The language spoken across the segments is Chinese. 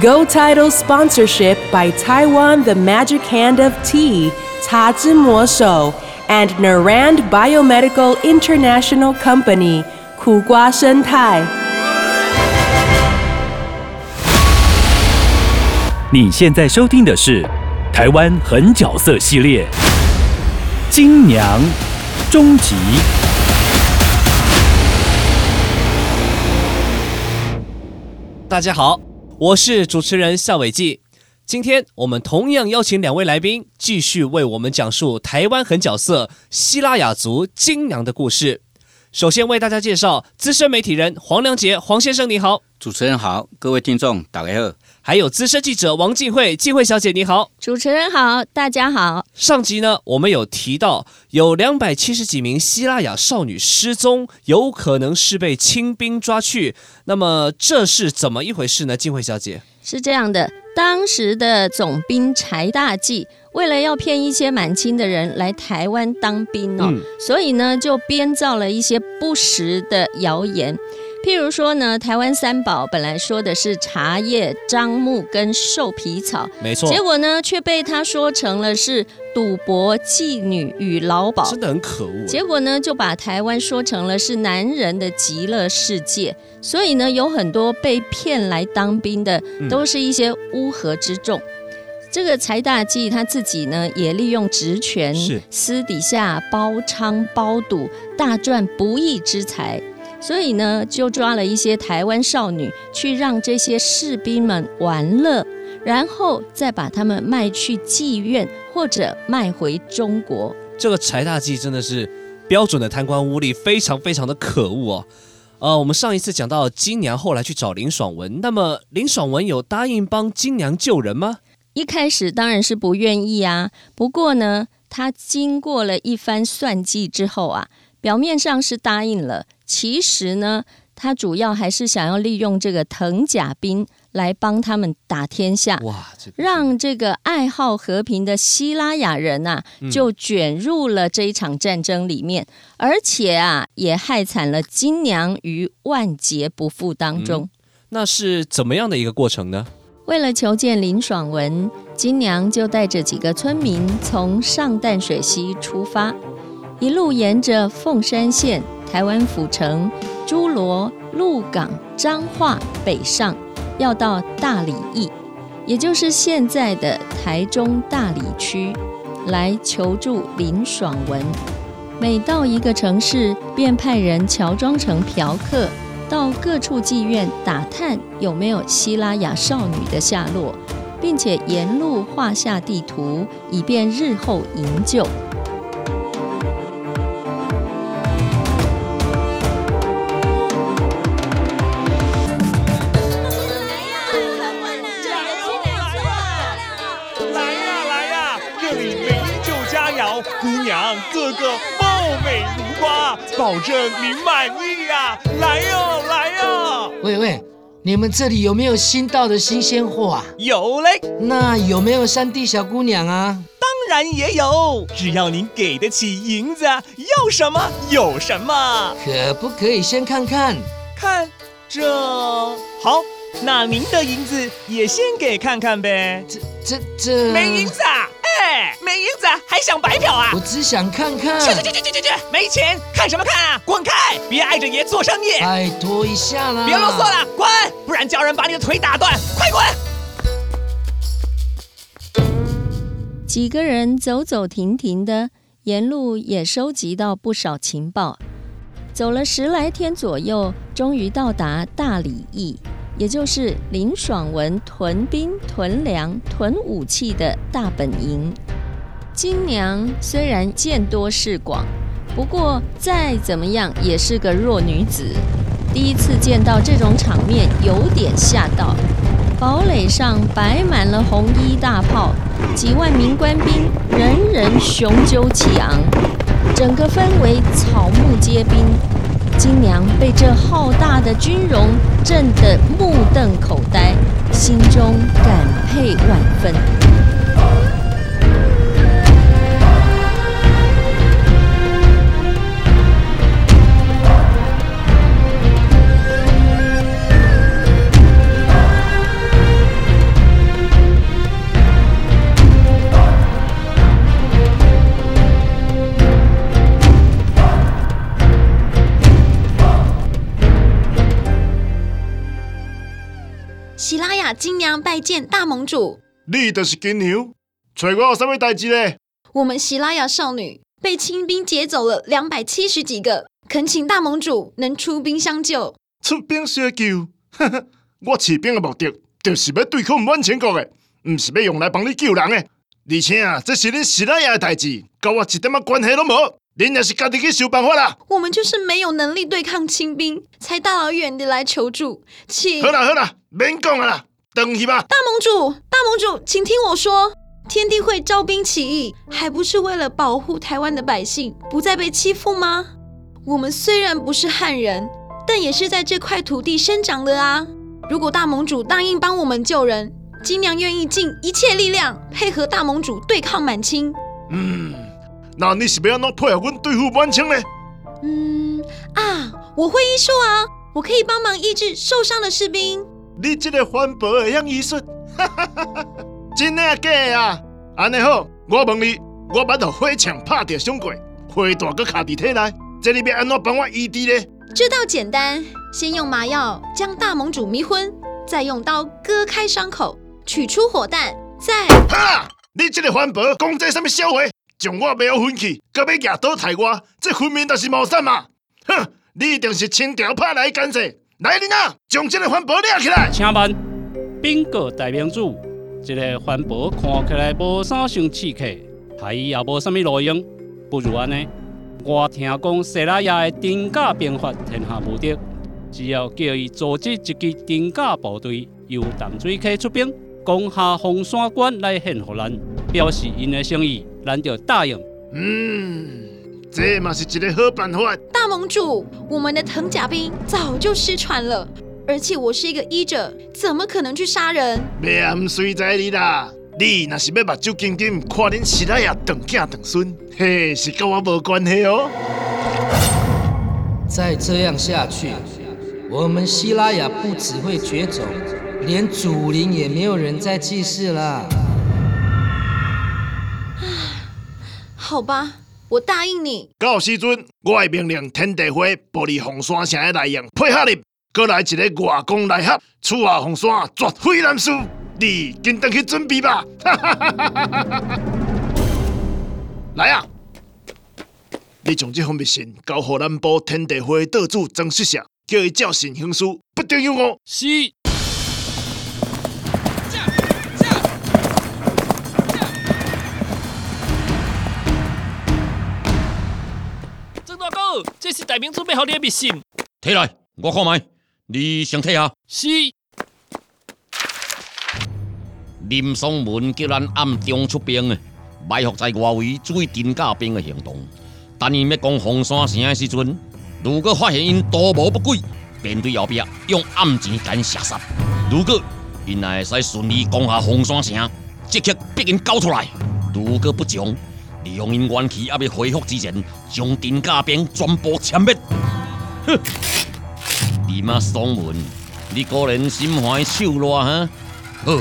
Go Title sponsorship by Taiwan The Magic Hand of Tea, 茶之魔手 and Narand Biomedical International Company, 苦瓜生态。你现在收听的是台湾狠角色系列《金娘》终极。大家好，我是主持人夏伟记。今天我们同样邀请两位来宾，继续为我们讲述台湾狠角色希拉雅族金娘的故事。首先为大家介绍资深媒体人黄良杰，黄先生你好；主持人好，各位听众大家好。还有资深记者王静慧，静慧小姐你好。主持人好，大家好。上集呢，我们有提到有两百七十几名希腊雅少女失踪，有可能是被清兵抓去。那么这是怎么一回事呢？静慧小姐，是这样的，当时的总兵柴大纪为了要骗一些满清的人来台湾当兵哦，嗯所以呢就编造了一些不实的谣言。譬如说呢，台湾三宝本来说的是茶叶、樟木跟兽皮草，没错，结果呢却被他说成了是赌博、妓女与劳保。真的很可恶。结果呢，就把台湾说成了是男人的极乐世界，所以呢，有很多被骗来当兵的，嗯都是一些乌合之众。这个柴大纪他自己呢，也利用职权是，私底下包娼包赌，大赚不义之财。所以呢，就抓了一些台湾少女，去让这些士兵们玩乐，然后再把他们卖去妓院或者卖回中国。这个柴大纪真的是标准的贪官污吏，非常非常的可恶哦。呃，我们上一次讲到金娘后来去找林爽文，那么林爽文有答应帮金娘救人吗？一开始当然是不愿意啊，不过呢，他经过了一番算计之后啊，表面上是答应了，其实呢，他主要还是想要利用这个藤甲兵来帮他们打天下。哇，这个让这个爱好和平的希拉雅人呐、嗯就卷入了这一场战争里面，而且啊，也害惨了金娘于万劫不复当中。那是怎么样的一个过程呢？为了求见林爽文，金娘就带着几个村民从上淡水溪出发，一路沿着凤山县、台湾府城、诸罗、鹿港、彰化北上，要到大理驿，也就是现在的台中大理区，来求助林爽文。每到一个城市，便派人乔装成嫖客，到各处妓院打探有没有希拉雅少女的下落，并且沿路画下地图，以便日后营救。来呀来呀，这里美酒佳肴，姑娘个个貌美如花，保证您满意呀！来，喂喂，你们这里有没有新到的新鲜货啊？有嘞，那有没有山地小姑娘啊？当然也有，只要您给得起银子，要什么有什么。可不可以先看看？看这好，那您的银子也先给看看呗。这这这没银子啊？哎，没银子还想白嫖啊我？只想看看。去去去去去去去！没钱看什么看啊？滚开！别碍着爷做生意。拜托一下啦！别啰嗦了，滚！不然叫人把你的腿打断！快滚！几个人走走停停的，沿路也收集到不少情报。走了十来天左右，终于到达大理驿，也就是林爽文屯兵、屯粮、屯武器的大本营。金娘虽然见多识广，不过再怎么样也是个弱女子，第一次见到这种场面，有点吓到。堡垒上摆满了红衣大炮，几万名官兵，人人雄赳气昂，整个氛围草木皆兵。金娘被这浩大的军容震得目瞪口呆，心中感佩万分。娘拜见大盟主。你就是金牛，找我有啥物代志呢？我们希拉雅少女被清兵劫走了两百七十几个，恳请大盟主能出兵相救。出兵相救，呵呵，我起兵的目的就是要对抗满清国的，毋是要用来帮你救人的。而且啊，这是恁希拉雅的代志，跟我一点仔关系都无。恁也是家己去想办法啦。我们就是没有能力对抗清兵，才大老远的来求助，请好啦好啦，免讲啊啦，等去吧。大盟主，大盟主，请听我说，天地会招兵起义，还不是为了保护台湾的百姓不再被欺负吗？我们虽然不是汉人，但也是在这块土地生长的啊。如果大盟主答应帮我们救人，金娘愿意尽一切力量配合大盟主对抗满清。嗯，那你是要安怎配合阮对付满清呢？嗯啊，我会医术啊，我可以帮忙医治受伤的士兵。你这个环保会晓艺术，哈哈哈哈真的啊假的啊？安尼好，我问你，我捌互火枪拍着伤过，火大搁卡伫体内，这你要安怎帮我医治呢？这倒简单，先用麻药将大盟主迷昏，再用刀割开伤口，取出火弹，再……哈！你这个环保讲这什么笑话？将我没有分去，搁要举刀抬我，这分明就是谋杀嘛！哼，你一定是清朝派来干涉。来人啊，将这个环保抓起来！请问，禀告大明主，这个环保看起来无啥像刺客，还也无啥物路用，不如安尼。我听讲西拉雅的丁甲兵法天下无敌，只要叫伊组织一支丁甲部队，由淡水溪出兵，攻下红山关来献互咱，表示因的诚意，咱就答应。嗯，这嘛是一个好办法。大盟主，我们的藤甲兵早就失传了，而且我是一个医者，怎么可能去杀人？命随在你啦！你若是要目睭金金，看恁时代也长囝长孙，嘿，是跟我无关系哦。再这样下去，我们希拉雅不只会绝种，连祖灵也没有人再祭祀了。好吧，我答应你。到时阵，我会命令天地会玻璃红山城的内应配合你，过来一个外公来合，楚下红山绝非难事。你紧登去准备吧！来啊！你将这封密信交予南部天地会道主曾世祥，叫伊照信行事，不得有误。是。是大明准备好你的密信。摕来，我看卖。你先睇下。是。林松文叫咱暗中出兵诶，埋伏在外围注意丁家兵的行动。等伊要攻红山城的时阵，如果发现因图谋不轨，便对后壁用暗箭赶射杀。如果因也会使顺利攻下红山城，即刻逼因交出来。如果不从，利用因元气还未恢复之前，将丁家兵全部歼灭。哼！林啊松文，你果然心怀手辣哈？好。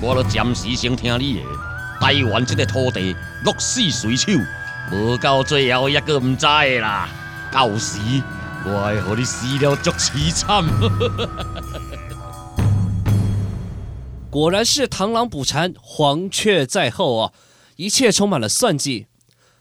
我都暂时先听你的，台湾这个土地鹿死谁手，无到最后一个唔知的啦。到时我会和你死了足凄惨。果然是螳螂捕蝉，黄雀在后啊！一切充满了算计。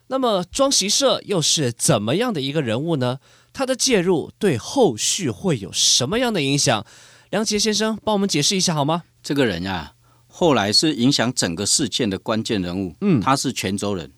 那么庄习社又是怎么样的一个人物呢？他的介入对后续会有什么样的影响？梁杰先生帮我们解释一下好吗？这个人呀。后来是影响整个事件的关键人物，嗯，他是泉州人，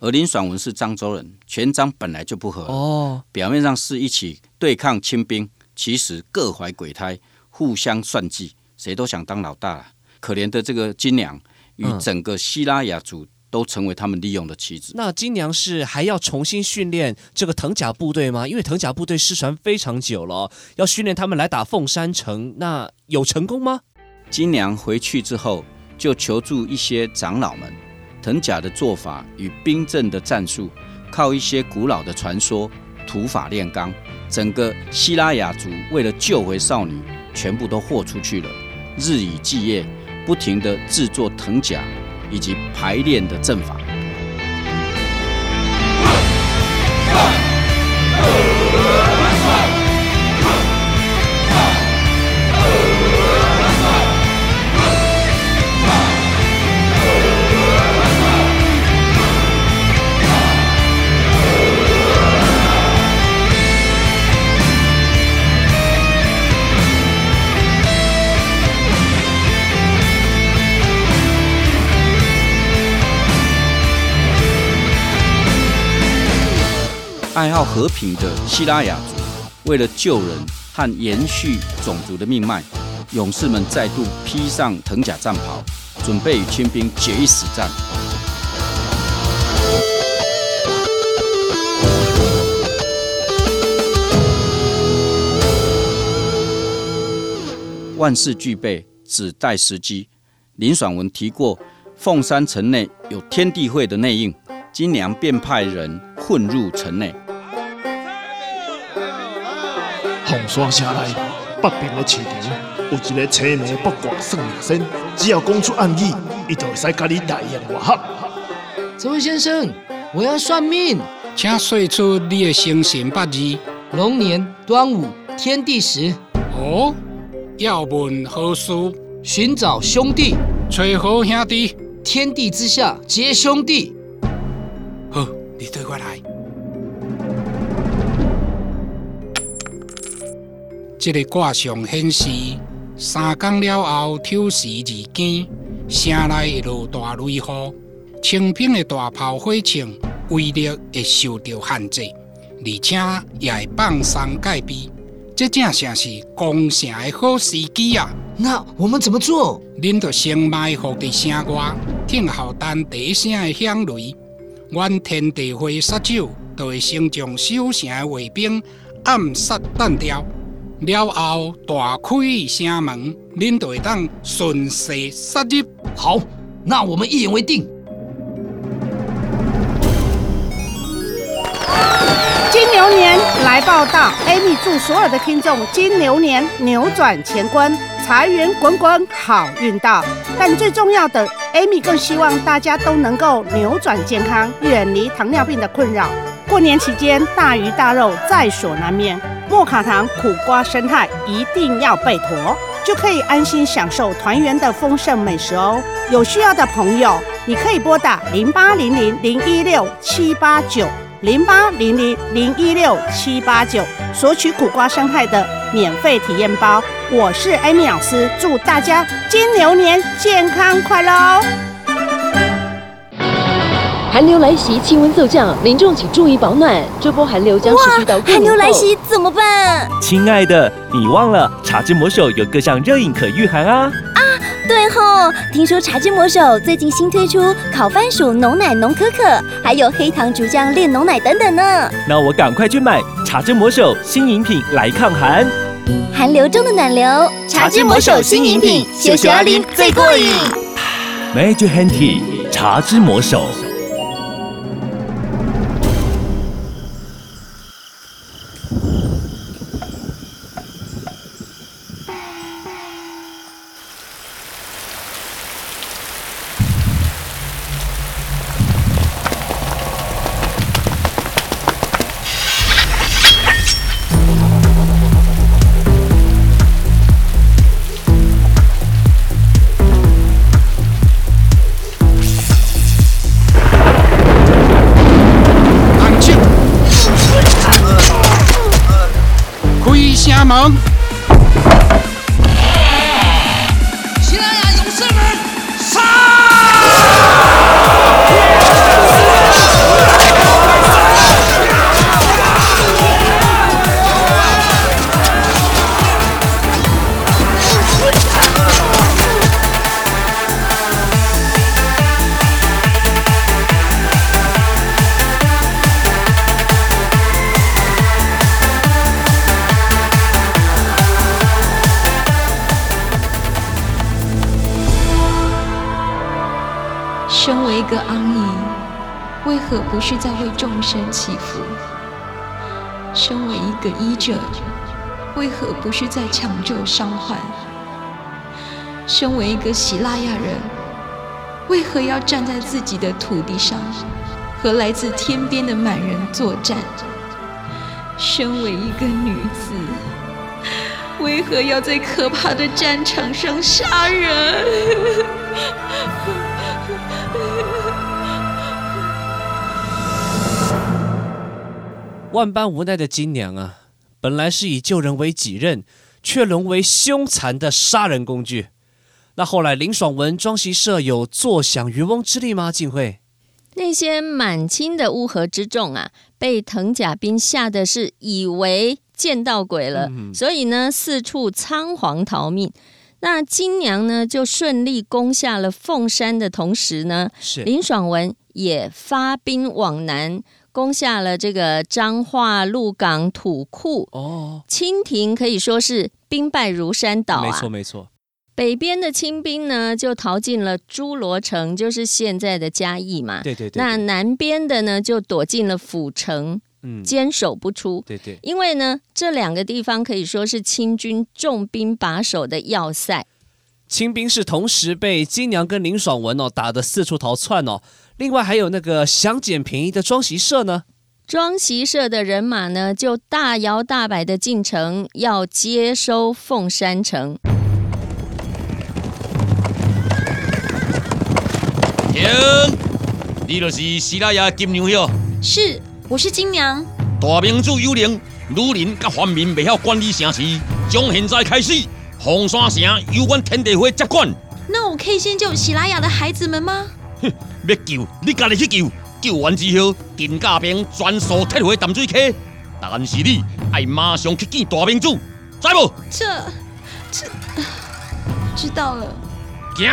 而林爽文是漳州人，泉漳本来就不和，哦，表面上是一起对抗清兵，其实各怀鬼胎，互相算计，谁都想当老大。可怜的这个金娘与整个希拉雅族都成为他们利用的棋子。那金娘是还要重新训练这个藤甲部队吗？因为藤甲部队失传非常久了，要训练他们来打凤山城，那有成功吗？金娘回去之后，就求助一些长老们，藤甲的做法与兵阵的战术，靠一些古老的传说、土法炼钢。整个希拉雅族为了救回少女，全部都豁出去了，日以继夜，不停地制作藤甲以及排练的阵法。爱好和平的希拉雅族，为了救人和延续种族的命脉，勇士们再度披上藤甲战袍，准备与清兵决一死战。万事俱备，只待时机。林爽文提过，凤山城内有天地会的内应，金娘便派人混入城内。凤山城内北边的市场有一个青眉八卦算命先，只要讲出暗语，伊就会使甲你大言外合。这位先生，我要算命，请说出你的生辰八字。龙年端午，天地时。哦，要问何事？寻找兄弟，找好兄弟。天地之下皆兄弟。好，你对我来。这个卦象显示，三更了后，丑时日间，城内落大雷雨，清兵的大炮火枪威力会受到限制，而且也会放松戒备。这正像是攻城的好时机啊！那我们怎么做？恁着先埋伏在城外，听候等第一声的响雷，阮天地会杀手就会先将守城的卫兵暗杀弹掉。了后，大开城门，恁就会当顺势杀入。好，那我们一言为定。金牛年来报道，Amy 祝所有的听众金牛年扭转乾坤，财源滚滚，好运到。但最重要的，Amy 更希望大家都能够扭转健康，远离糖尿病的困扰。过年期间，大鱼大肉在所难免。莫卡糖苦瓜生态一定要备妥，就可以安心享受团圆的丰盛美食哦。有需要的朋友，你可以拨打零八零零零一六七八九零八零零零一六七八九索取苦瓜生态的免费体验包。我是艾米老师，祝大家金牛年健康快乐哦！寒流来袭，气温骤降，民众请注意保暖。这波寒流将持续到寒流来袭怎么办？亲爱的，你忘了茶之魔手有各项热饮可御寒啊！啊，对吼，听说茶之魔手最近新推出烤番薯浓奶浓可可，还有黑糖竹浆炼浓奶等等呢。那我赶快去买茶之魔手新饮品来抗寒。寒流中的暖流，茶之魔手新饮品，秀秀阿林最过瘾。Magic Handy 茶之魔手。身为一个医者，为何不是在抢救伤患？身为一个希腊亚人，为何要站在自己的土地上，和来自天边的满人作战？身为一个女子，为何要在可怕的战场上杀人？万般无奈的金娘啊，本来是以救人为己任，却沦为凶残的杀人工具。那后来林爽文庄习社有坐享渔翁之利吗？晋惠，那些满清的乌合之众啊，被藤甲兵吓得是以为见到鬼了，所以呢四处仓皇逃命。那金娘呢就顺利攻下了凤山的同时呢，林爽文也发兵往南。攻下了这个彰化鹿港土库哦，清廷可以说是兵败如山倒啊。没错没错，北边的清兵呢就逃进了诸罗城，就是现在的嘉义嘛。对对对。那南边的呢就躲进了府城，嗯，坚守不出。对对。因为呢这两个地方可以说是清军重兵把守的要塞。清兵是同时被金娘跟林爽文哦打得四处逃窜哦。另外还有那个想捡便宜的庄习社呢，庄习社的人马呢就大摇大摆的进城，要接收凤山城。停！你就是希拉雅金娘哟？是，我是金娘。大明主有灵，女人甲官民未晓管理城市，从现在开始，凤山城由阮天地会接管。那我可以先救喜拉雅的孩子们吗？哼，要救你家己去救，救完之后，电架兵全数踢回淡水溪。但是你爱马上去见大明主，知无？这这知道了。行。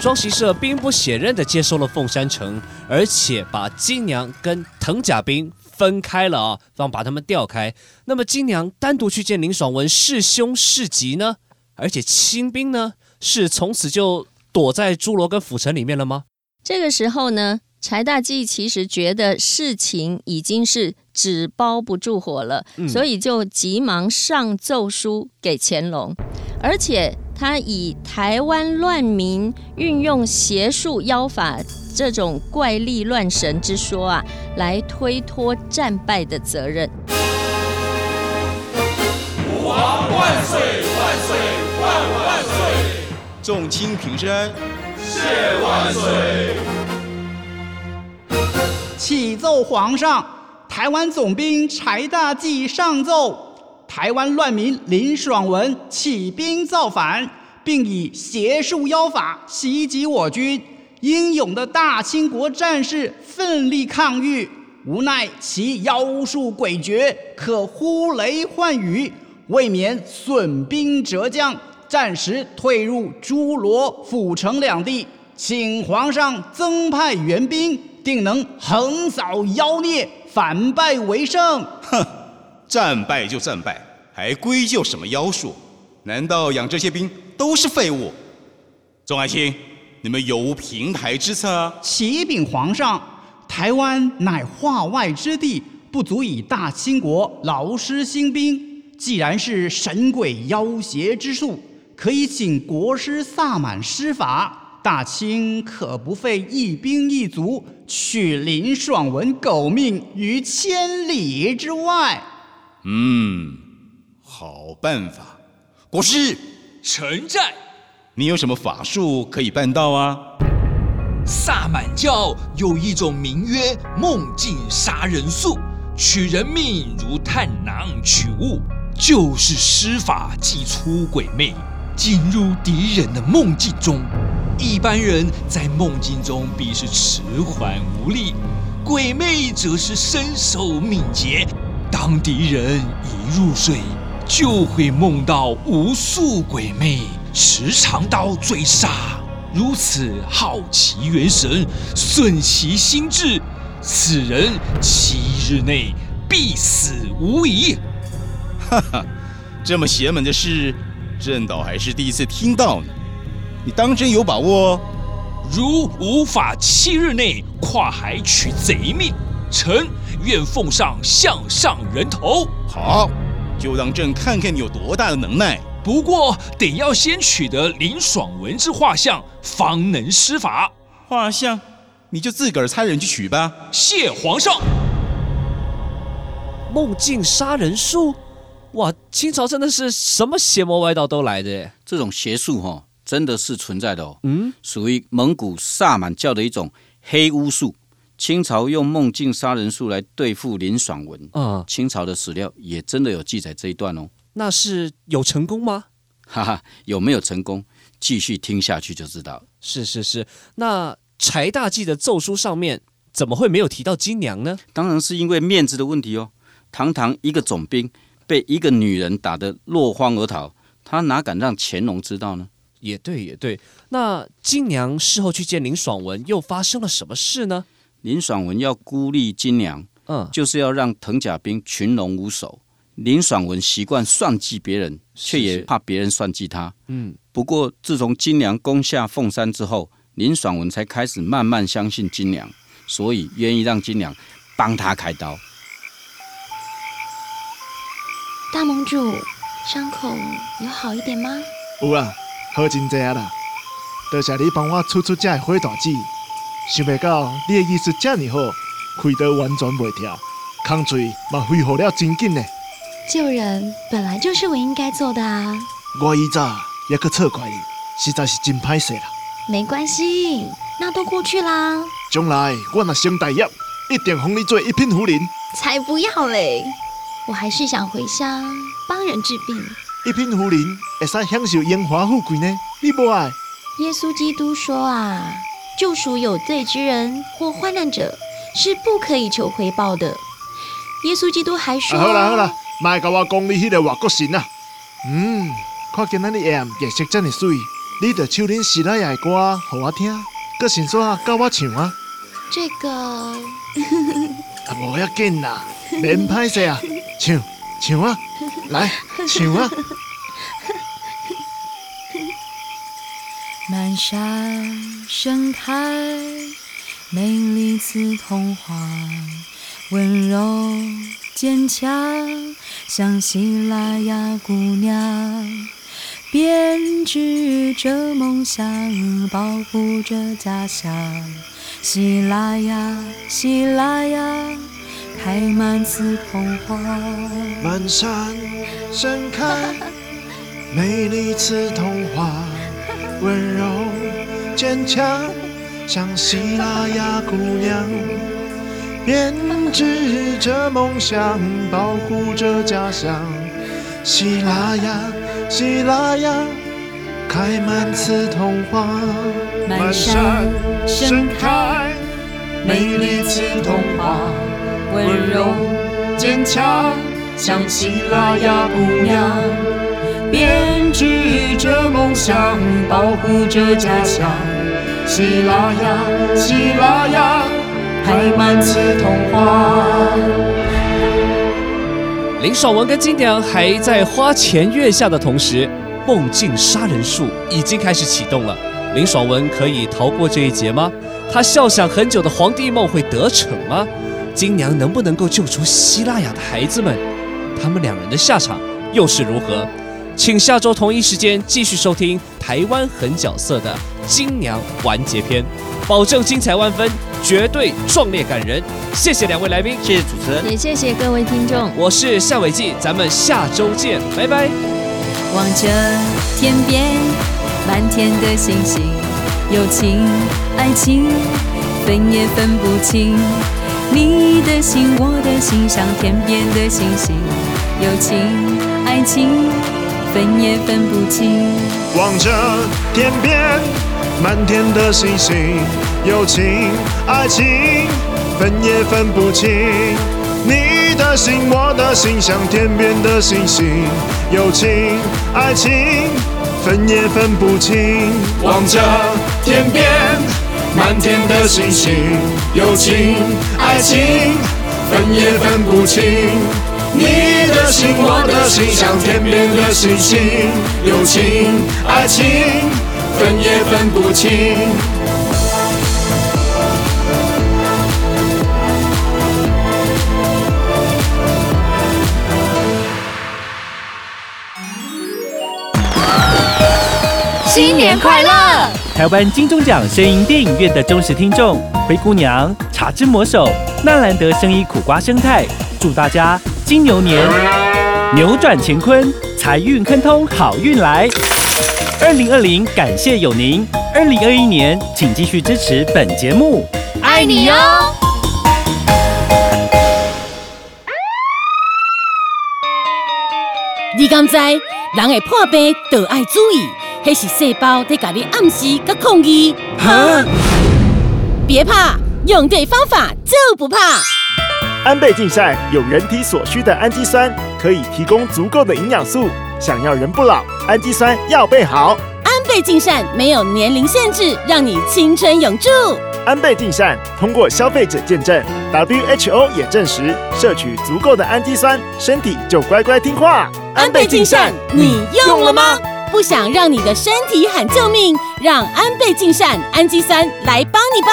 庄习社兵不血刃的接收了凤山城，而且把金娘跟藤甲兵分开了啊，让把他们调开。那么金娘单独去见林爽文是凶是吉呢？而且清兵呢？是从此就躲在侏罗跟府城里面了吗？这个时候呢，柴大纪其实觉得事情已经是纸包不住火了，所以就急忙上奏书给乾隆，而且他以台湾乱民运用邪术妖法这种怪力乱神之说啊，来推脱战败的责任。吾皇万岁万岁！众卿平身，谢万岁。启奏皇上，台湾总兵柴大纪上奏：台湾乱民林爽文起兵造反，并以邪术妖法袭击我军。英勇的大清国战士奋力抗御，无奈其妖术诡谲，可呼雷唤雨，未免损兵折将。暂时退入诸罗、府城两地，请皇上增派援兵，定能横扫妖孽，反败为胜。哼，战败就战败，还归咎什么妖术？难道养这些兵都是废物？众爱卿，你们有无平台之策？启禀皇上，台湾乃化外之地，不足以大清国劳师兴兵。既然是神鬼妖邪之术。可以请国师萨满施法，大清可不费一兵一卒，取林爽文狗命于千里之外。嗯，好办法。国师，臣在。你有什么法术可以办到啊？萨满教有一种名曰梦境杀人术，取人命如探囊取物，就是施法即出鬼魅。进入敌人的梦境中，一般人在梦境中必是迟缓无力，鬼魅则是身手敏捷。当敌人一入睡，就会梦到无数鬼魅持长刀追杀，如此好其元神，顺其心智，此人七日内必死无疑。哈哈，这么邪门的事。朕倒还是第一次听到呢。你当真有把握？如无法七日内跨海取贼命，臣愿奉上项上人头。好，就让朕看看你有多大的能耐。不过得要先取得林爽文之画像，方能施法。画像，你就自个儿差人去取吧。谢皇上。梦境杀人术，哇！清朝真的是什么邪魔歪道都来的。这种邪术哈，真的是存在的哦。嗯，属于蒙古萨满教的一种黑巫术。清朝用梦境杀人术来对付林爽文。嗯，清朝的史料也真的有记载这一段哦。那是有成功吗？哈哈，有没有成功？继续听下去就知道。是是是，那柴大记的奏书上面怎么会没有提到金娘呢？当然是因为面子的问题哦。堂堂一个总兵被一个女人打得落荒而逃，他哪敢让乾隆知道呢？也对，也对。那金娘事后去见林爽文，又发生了什么事呢？林爽文要孤立金娘，嗯，就是要让藤甲兵群龙无首。林爽文习惯算计别人，却也怕别人算计他。嗯，不过自从金娘攻下凤山之后，林爽文才开始慢慢相信金娘，所以愿意让金娘帮他开刀。大盟主，伤口有好一点吗？有啊，好真济啊啦！多谢你帮我出出这火大计，想不到你的意思这么好，开刀完全袂跳，空嘴嘛恢复了真紧呢。救人本来就是我应该做的啊！我以早也去错怪你，实在是真歹势啦。没关系，那都过去啦。将来我若成大业，一定封你做一品夫人。才不要嘞！我还是想回乡帮人治病。一品夫人会使享受荣华富贵呢？你不爱？耶稣基督说啊，救赎有罪之人或患难者是不可以求回报的。耶稣基督还说：好啦好啦，卖甲我讲你迄个外国神啊！嗯，看见咱的颜颜色这么水，你着唱恁希拉雅的歌互我听，搁先说教我唱啊。这个 啊，无要紧啦，免歹势啊。唱唱啊，来 请啊！满山盛开美丽刺桐花，温柔坚强像喜拉雅姑娘，编织着梦想，保护着家乡。希拉雅，希拉雅。开满刺桐花，满山盛开美丽刺桐花，温柔坚强像希腊雅姑娘，编织着梦想，保护着家乡。希腊雅，希腊雅，开满刺桐花，满山盛开美丽刺桐花。温柔坚强，像希腊雅姑娘，编织着梦想，保护着家乡。希腊雅，希腊雅，开满刺桐花。林爽文跟金娘还在花前月下的同时，梦境杀人术已经开始启动了。林爽文可以逃过这一劫吗？他笑想很久的皇帝梦会得逞吗？金娘能不能够救出希腊雅的孩子们？他们两人的下场又是如何？请下周同一时间继续收听台湾狠角色的金娘完结篇，保证精彩万分，绝对壮烈感人。谢谢两位来宾，谢谢主持人，也谢谢各位听众。我是夏伟记，咱们下周见，拜拜。望着天边满天的星星，友情爱情分也分不清。你的心，我的心，像天边的星星，友情、爱情，分也分不清。望着天边满天的星星，友情、爱情，分也分不清。你的心，我的心，像天边的星星，友情、爱情，分也分不清。望着天边。满天的星星，友情、爱情，分也分不清。你的心，我的心，像天边的星星，友情、爱情，分也分不清。新年快乐！台湾金钟奖声音电影院的忠实听众，灰姑娘、茶之魔手、纳兰德声音苦瓜生态，祝大家金牛年扭转乾坤，财运亨通，好运来！二零二零，感谢有您。二零二一年，请继续支持本节目，爱你哟！你敢知人会破病，都爱注意。迄是细胞在甲你暗示甲抗议。哈！别怕，用对方法就不怕。安倍晋善有人体所需的氨基酸，可以提供足够的营养素。想要人不老，氨基酸要备好。安倍晋善没有年龄限制，让你青春永驻。安倍晋善通过消费者见证，WHO 也证实，摄取足够的氨基酸，身体就乖乖听话。安倍晋善，你用了吗？不想让你的身体喊救命，让安倍晋善氨基酸来帮你吧。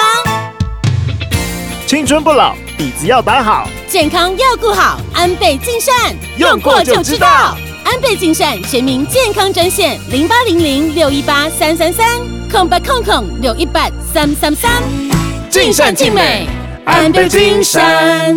青春不老，底子要打好，健康要顾好。安倍晋善用过就知道。安倍晋善全民健康专线零八零零六一八三三三空八空空六一八三三三。尽善尽美，安倍晋善。